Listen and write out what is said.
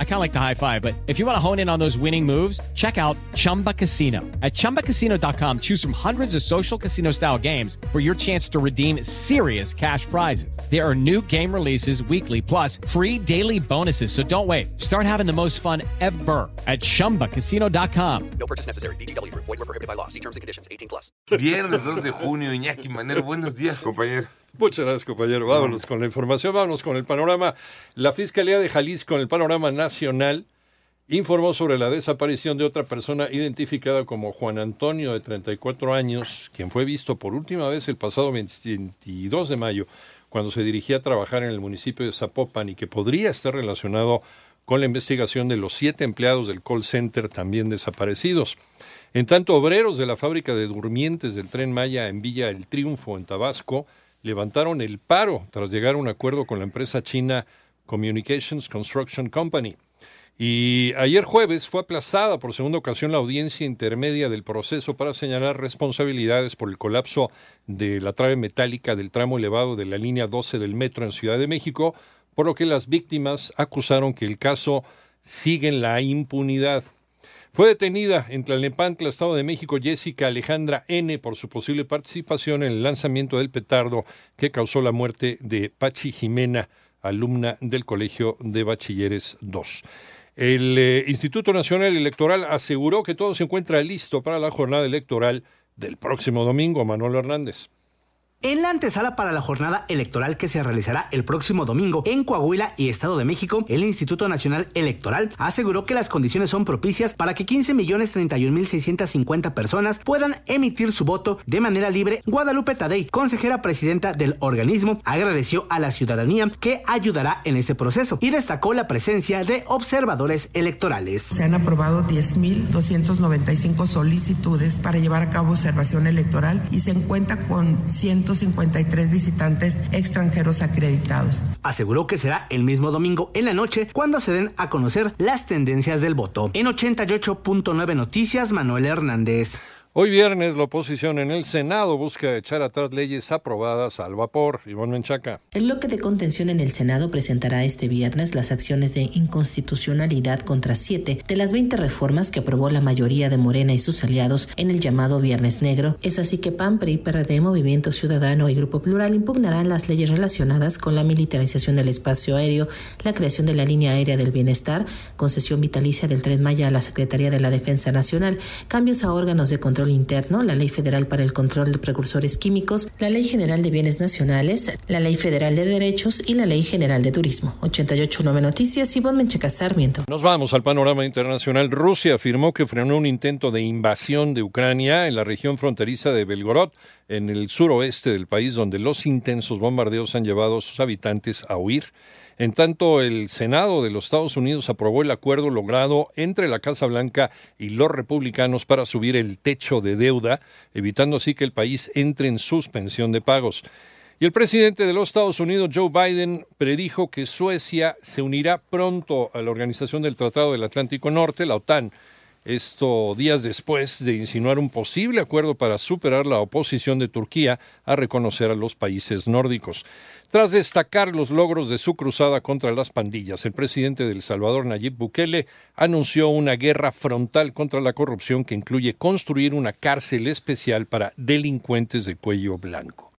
I kind of like the high five, but if you want to hone in on those winning moves, check out Chumba Casino. At ChumbaCasino.com, choose from hundreds of social casino style games for your chance to redeem serious cash prizes. There are new game releases weekly, plus free daily bonuses. So don't wait. Start having the most fun ever at ChumbaCasino.com. No purchase necessary. BGW. Void were prohibited by law. See terms and conditions. 18 plus. Viernes 2 de junio, Iñaki Manero. Buenos días, compañero. Muchas gracias, compañero. Vámonos ah. con la información, vámonos con el panorama. La Fiscalía de Jalisco, en el panorama nacional, informó sobre la desaparición de otra persona identificada como Juan Antonio, de 34 años, quien fue visto por última vez el pasado 22 de mayo, cuando se dirigía a trabajar en el municipio de Zapopan y que podría estar relacionado con la investigación de los siete empleados del call center también desaparecidos. En tanto, obreros de la fábrica de durmientes del tren Maya en Villa El Triunfo, en Tabasco, levantaron el paro tras llegar a un acuerdo con la empresa china Communications Construction Company. Y ayer jueves fue aplazada por segunda ocasión la audiencia intermedia del proceso para señalar responsabilidades por el colapso de la trave metálica del tramo elevado de la línea 12 del metro en Ciudad de México, por lo que las víctimas acusaron que el caso sigue en la impunidad. Fue detenida en Tlalnepantla, Estado de México, Jessica Alejandra N. por su posible participación en el lanzamiento del petardo que causó la muerte de Pachi Jimena, alumna del Colegio de Bachilleres 2. El eh, Instituto Nacional Electoral aseguró que todo se encuentra listo para la jornada electoral del próximo domingo. Manuel Hernández. En la antesala para la jornada electoral que se realizará el próximo domingo en Coahuila y Estado de México, el Instituto Nacional Electoral aseguró que las condiciones son propicias para que 15 millones 31 mil 650 personas puedan emitir su voto de manera libre. Guadalupe Tadei, consejera presidenta del organismo, agradeció a la ciudadanía que ayudará en ese proceso y destacó la presencia de observadores electorales. Se han aprobado 10.295 solicitudes para llevar a cabo observación electoral y se encuentra con 100 153 visitantes extranjeros acreditados. Aseguró que será el mismo domingo en la noche cuando se den a conocer las tendencias del voto. En 88.9 Noticias, Manuel Hernández. Hoy viernes la oposición en el Senado busca echar atrás leyes aprobadas al vapor. Iván Menchaca. El bloque de contención en el Senado presentará este viernes las acciones de inconstitucionalidad contra siete de las 20 reformas que aprobó la mayoría de Morena y sus aliados en el llamado Viernes Negro. Es así que PAN, PRI, PRD, Movimiento Ciudadano y Grupo Plural impugnarán las leyes relacionadas con la militarización del espacio aéreo, la creación de la línea aérea del bienestar, concesión vitalicia del Tren Maya a la Secretaría de la Defensa Nacional, cambios a órganos de control Interno, la Ley Federal para el Control de Precursores Químicos, la Ley General de Bienes Nacionales, la Ley Federal de Derechos y la Ley General de Turismo. 889 Noticias, Ivonne Mencheca Sarmiento. Nos vamos al panorama internacional. Rusia afirmó que frenó un intento de invasión de Ucrania en la región fronteriza de Belgorod, en el suroeste del país, donde los intensos bombardeos han llevado a sus habitantes a huir. En tanto, el Senado de los Estados Unidos aprobó el acuerdo logrado entre la Casa Blanca y los republicanos para subir el techo de deuda, evitando así que el país entre en suspensión de pagos. Y el presidente de los Estados Unidos, Joe Biden, predijo que Suecia se unirá pronto a la Organización del Tratado del Atlántico Norte, la OTAN, esto días después de insinuar un posible acuerdo para superar la oposición de Turquía a reconocer a los países nórdicos. Tras destacar los logros de su cruzada contra las pandillas, el presidente de El Salvador, Nayib Bukele, anunció una guerra frontal contra la corrupción que incluye construir una cárcel especial para delincuentes de cuello blanco.